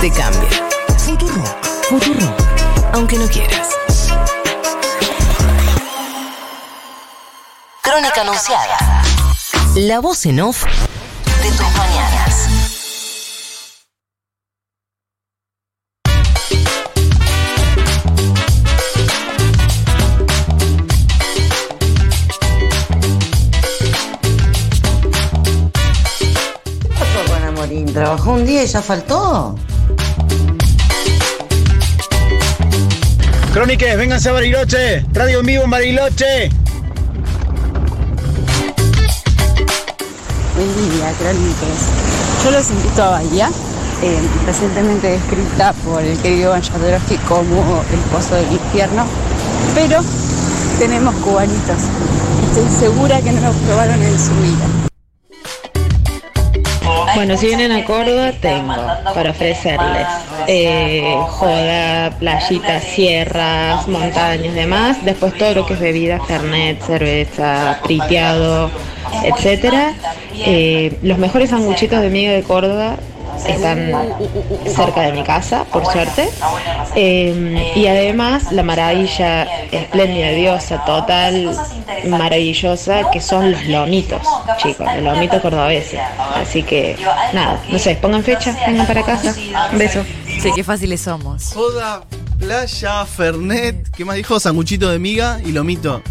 Te cambia. Futurock. Futurock. Aunque no quieras. Crónica anunciada. La voz en off de tus mañanas. ¿Trabajó un día y ya faltó? Cróniques, vénganse a Bariloche. Radio en vivo en Bariloche. Buen día, Crónicas. Yo los invito a Bahía, eh, recientemente descrita por el querido Van Jodorowsky como el pozo del infierno, pero tenemos cubanitos. Estoy segura que no los probaron en su vida. Bueno, si vienen a Córdoba, tengo para ofrecerles eh, joda, playitas, sierras, montañas, demás. Después todo lo que es bebida, fernet, cerveza, priteado, etcétera. Eh, los mejores sanguchitos de miga de Córdoba están cerca de mi casa, por suerte. Eh, y además la maravilla espléndida, diosa, total, maravillosa, que son los lomitos, chicos, los lomitos cordobeses. Así que, nada, no sé, pongan fecha, vengan para casa. Un beso. Sí, qué fáciles somos. Joda, playa, Fernet, ¿qué más dijo? Sanguchito de miga y lomito.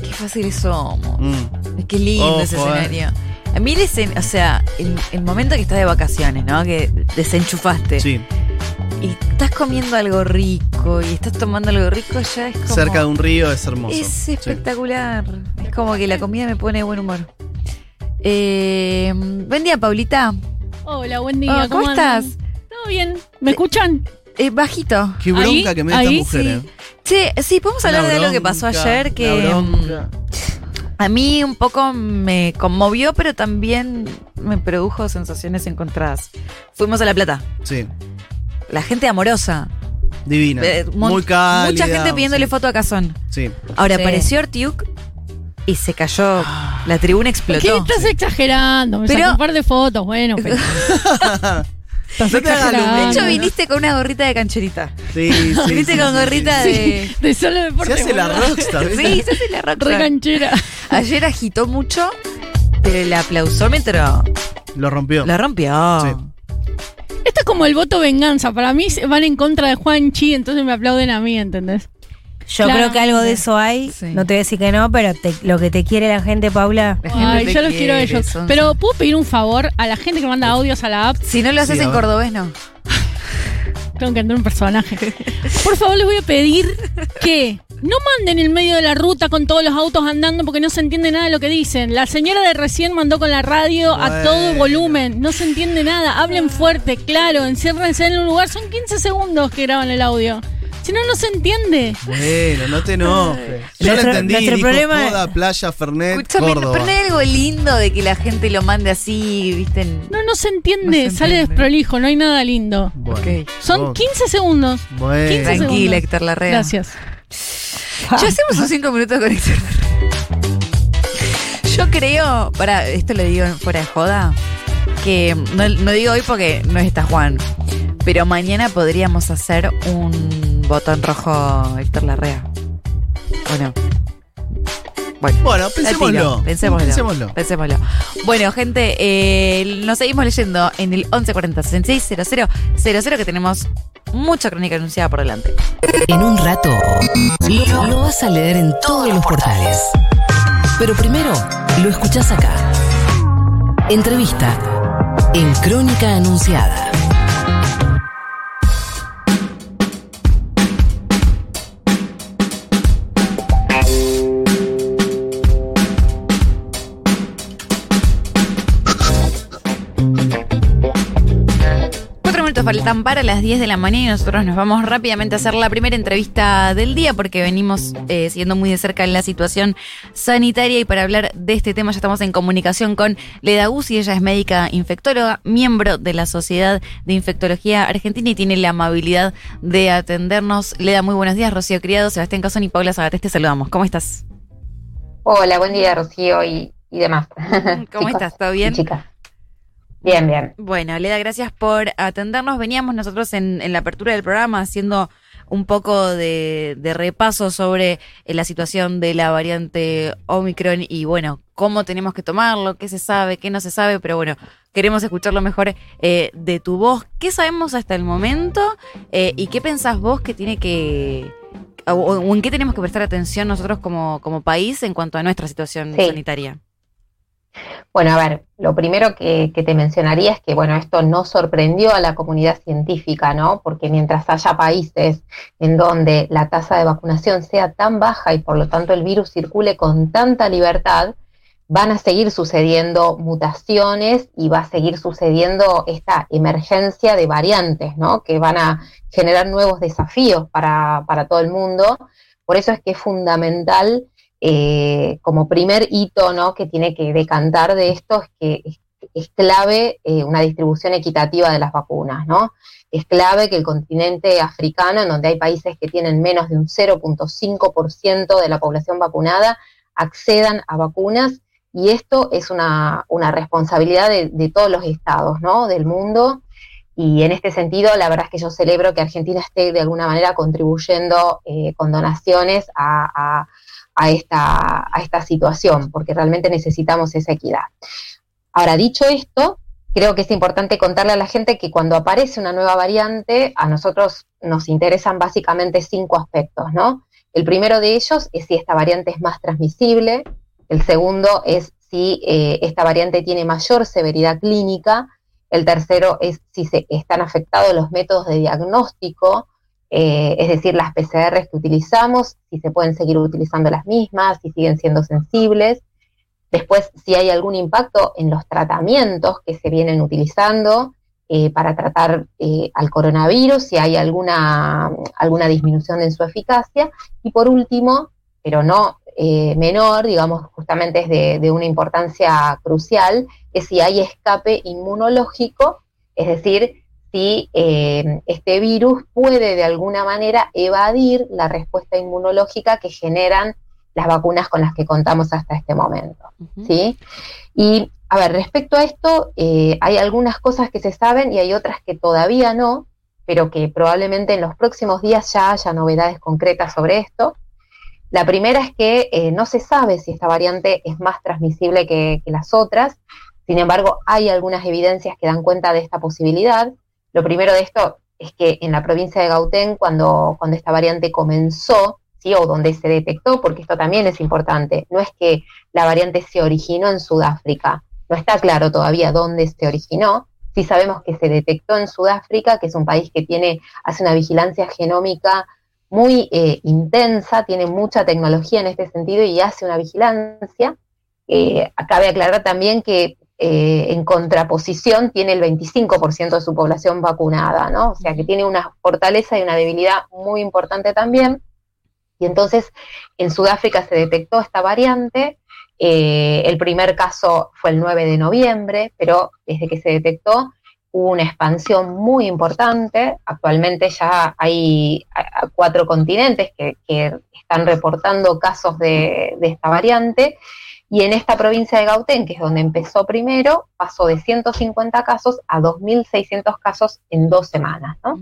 Qué fáciles somos. Mm. Qué lindo ese eh. A mí, escen- o sea, el, el momento que estás de vacaciones, ¿no? Que desenchufaste. Sí, Y estás comiendo algo rico y estás tomando algo rico, ya es como. cerca de un río es hermoso. Es Sí. espectacular. Es como que la comida me pone de buen humor. Eh, buen día, Paulita. Hola, buen día. Oh, ¿Cómo, estás? ¿Todo bien? ¿Me escuchan? Eh, bajito. Qué bronca Ahí, que me da esta mujer, sí. eh. Che, sí, podemos hablar de algo que pasó ayer que mm, a mí un poco me conmovió, pero también me produjo sensaciones encontradas. Fuimos a La Plata. Sí, La gente amorosa. divina. Eh, Muy cálida. Mucha gente pidiéndole sí. foto a Cazón. Sí. Ahora Sí. apareció Artiuk y se cayó. La tribuna ¿Qué explotó. estás exagerando? Me Pero- sacó un par de fotos, bueno, pero. estás No. De hecho, viniste con una gorrita de cancherita. Sí, sí. viniste sí, con sí, gorrita sí. de. De solo deporte. Se hace la rockstar. Sí, se hace la rockstar. Re canchera. Ayer agitó mucho, pero el aplausómetro Lo rompió. lo rompió. Sí. Esto es como el voto venganza. Para mí van en contra de Juan Chi, entonces me aplauden a mí, ¿entendés? Yo Claramente. creo que algo de eso hay. Sí. No te voy a decir que no, pero te- lo que te quiere la gente, Paula. La gente Ay, yo los quiero a ellos. son- Pero ¿puedo pedir un favor a la gente que manda audios a la app? Si no lo haces Sí, en cordobés, no. Tengo que entrar un personaje. Por favor, les voy a pedir que no manden en medio de la ruta con todos los autos andando porque no se entiende nada de lo que dicen. La señora de recién mandó con la radio a todo volumen. No se entiende nada. Hablen fuerte, claro. Enciérrense en un lugar. Son 15 segundos que graban el audio. Si no, no se entiende. Bueno, no te enojes. Yo Nuestro- lo entendí. nuestro dijo problema- joda, playa, Fernet, Escúchame, Córdoba. pero no hay algo lindo de que la gente lo mande así, ¿viste? En- No, no se entiende. No se Sale entiende. desprolijo. No hay nada lindo. Bueno. Son ok. 15 segundos. Bueno. 15 Tranquila, segundos. Héctor Larrea. Gracias. Ya hacemos un cinco minutos con Héctor Larrea. Yo creo, para esto lo digo fuera de joda, que no, no digo hoy porque no está Juan, pero mañana podríamos hacer un botón rojo Héctor Larrea. Bueno. Bueno. Pensémoslo. Pensémoslo. Pensémoslo. Bueno, gente, eh, nos seguimos leyendo en el 1140 6600 00 que tenemos mucha crónica anunciada por delante. En un rato lo, lo vas a leer en todos los portales. Pero primero lo escuchás acá. Entrevista en Crónica Anunciada. Faltan para las 10 de la mañana y nosotros nos vamos rápidamente a hacer la primera entrevista del día porque venimos eh, siguiendo muy de cerca la situación sanitaria y para hablar de este tema ya estamos en comunicación con Leda Guzzi, ella es médica infectóloga, miembro de la Sociedad de Infectología Argentina y tiene la amabilidad de atendernos. Leda, muy buenos días, Rocío Criado, Sebastián Casón y Paula Zagatés, te saludamos. ¿Cómo estás? Hola, buen día Rocío y, y demás. ¿Cómo Chicos estás? ¿Todo bien? chicas. Bien, bien. Bueno, Leda, gracias por atendernos. Veníamos nosotros en, en la apertura del programa haciendo un poco de, de repaso sobre eh, la situación de la variante Omicron y bueno, cómo tenemos que tomarlo, qué se sabe, qué no se sabe, pero bueno, queremos escucharlo mejor eh, de tu voz. ¿Qué sabemos hasta el momento eh, y qué pensás vos que tiene que... O, o en qué tenemos que prestar atención nosotros como, como país en cuanto a nuestra situación Sí. sanitaria? Bueno, a ver, lo primero que, te mencionaría es que, bueno, esto no sorprendió a la comunidad científica, ¿no? Porque mientras haya países en donde la tasa de vacunación sea tan baja y por lo tanto el virus circule con tanta libertad, van a seguir sucediendo mutaciones y va a seguir sucediendo esta emergencia de variantes, ¿no? Que van a generar nuevos desafíos para, para todo el mundo. Por eso es que es fundamental eh, como primer hito ¿no? que tiene que decantar de esto es que es, clave eh, una distribución equitativa de las vacunas, ¿no? Es clave que el continente africano, en donde hay países que tienen menos de un 0.5% de la población vacunada, accedan a vacunas y esto es una, responsabilidad de, todos los estados, ¿no? Del mundo. Y en este sentido, la verdad es que yo celebro que Argentina esté de alguna manera contribuyendo eh, con donaciones a, a esta, a esta situación, porque realmente necesitamos esa equidad. Ahora, dicho esto, creo que es importante contarle a la gente que cuando aparece una nueva variante, a nosotros nos interesan básicamente cinco aspectos, ¿no? El primero de ellos es si esta variante es más transmisible, el segundo es si eh, esta variante tiene mayor severidad clínica, el tercero es si se están afectados los métodos de diagnóstico, eh, es decir, las PCRs que utilizamos, si se pueden seguir utilizando las mismas, si siguen siendo sensibles. Después, si hay algún impacto en los tratamientos que se vienen utilizando eh, para tratar eh, al coronavirus, si hay alguna, alguna disminución en su eficacia. Y por último, pero no menor, digamos, justamente es de, de una importancia crucial, es si hay escape inmunológico, es decir, si eh, este virus puede de alguna manera evadir la respuesta inmunológica que generan las vacunas con las que contamos hasta este momento. ¿sí? Y a ver, respecto a esto, eh, hay algunas cosas que se saben y hay otras que todavía no, pero que probablemente en los próximos días ya haya novedades concretas sobre esto. La primera es que eh, no se sabe si esta variante es más transmisible que, que las otras, sin embargo, hay algunas evidencias que dan cuenta de esta posibilidad. Lo primero de esto es que en la provincia de Gauteng, cuando, cuando esta variante comenzó, ¿sí? o donde se detectó, porque esto también es importante, no es que la variante se originó en Sudáfrica, no está claro todavía dónde se originó, sí sabemos que se detectó en Sudáfrica, que es un país que tiene, hace una vigilancia genómica muy eh, intensa, tiene mucha tecnología en este sentido y hace una vigilancia. Eh, cabe aclarar también que eh, en contraposición tiene el 25% de su población vacunada, ¿no? O sea que tiene una fortaleza y una debilidad muy importante también. Y entonces en Sudáfrica se detectó esta variante. Eh, el primer caso fue el 9 de noviembre, pero desde que se detectó hubo una expansión muy importante. Actualmente ya hay cuatro continentes que, que están reportando casos de, de esta variante. Y en esta provincia de Gauteng, que es donde empezó primero, pasó de 150 casos a 2.600 casos en dos semanas. ¿no?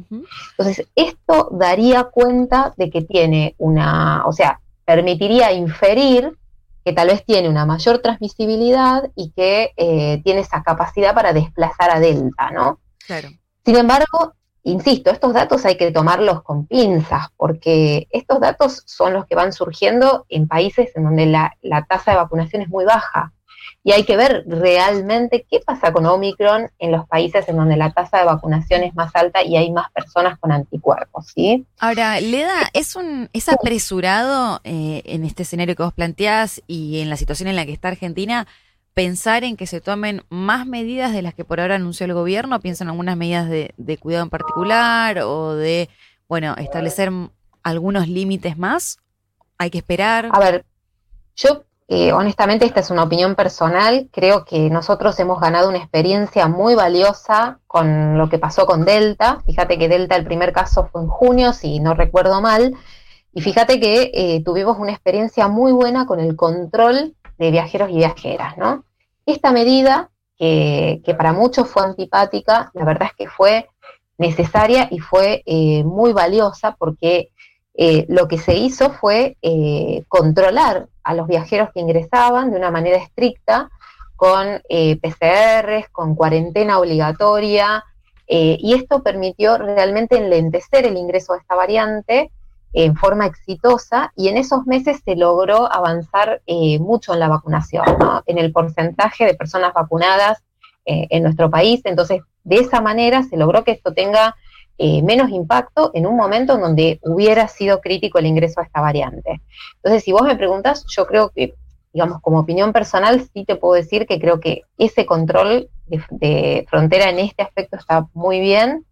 Entonces, esto daría cuenta de que tiene una, o sea, permitiría inferir que tal vez tiene una mayor transmisibilidad y que eh, tiene esa capacidad para desplazar a Delta, ¿no? Claro. Sin embargo, insisto, estos datos hay que tomarlos con pinzas, porque estos datos son los que van surgiendo en países en donde la, tasa de vacunación es muy baja. Y hay que ver realmente qué pasa con Omicron en los países en donde la tasa de vacunación es más alta y hay más personas con anticuerpos, ¿sí? Ahora, Leda, ¿es un es apresurado eh, en este escenario que vos planteás y en la situación en la que está Argentina pensar en que se tomen más medidas de las que por ahora anunció el gobierno? ¿Piensan algunas medidas de, cuidado en particular o de, bueno, establecer algunos límites más? ¿Hay que esperar? A ver, yo eh, honestamente esta es una opinión personal, creo que nosotros hemos ganado una experiencia muy valiosa con lo que pasó con Delta. Fíjate que Delta el primer caso fue en junio, si no recuerdo mal, y fíjate que eh, tuvimos una experiencia muy buena con el control de viajeros y viajeras, ¿no? Esta medida, que, para muchos fue antipática, la verdad es que fue necesaria y fue eh, muy valiosa porque eh, lo que se hizo fue eh, controlar a los viajeros que ingresaban de una manera estricta con PCRs, con cuarentena obligatoria, y esto permitió realmente enlentecer el ingreso de esta variante en forma exitosa y en esos meses se logró avanzar eh, mucho en la vacunación, ¿no? en el porcentaje de personas vacunadas eh, en nuestro país. Entonces, de esa manera se logró que esto tenga eh, menos impacto en un momento en donde hubiera sido crítico el ingreso a esta variante. Entonces, si vos me preguntas, yo creo que, digamos, como opinión personal, sí te puedo decir que creo que ese control de, de frontera en este aspecto está muy bien.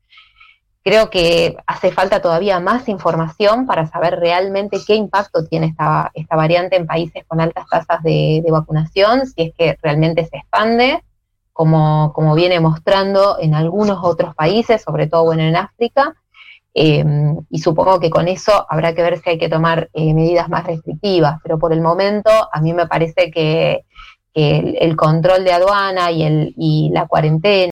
Creo que hace falta todavía más información para saber realmente qué impacto tiene esta, esta variante en países con altas tasas de, vacunación, si es que realmente se expande, como, como, viene mostrando en algunos otros países, sobre todo bueno, en África. Eh, y supongo que con eso habrá que ver si hay que tomar eh, medidas más restrictivas, pero por el momento a mí me parece que, que el, el, control de aduana y, el, y la cuarentena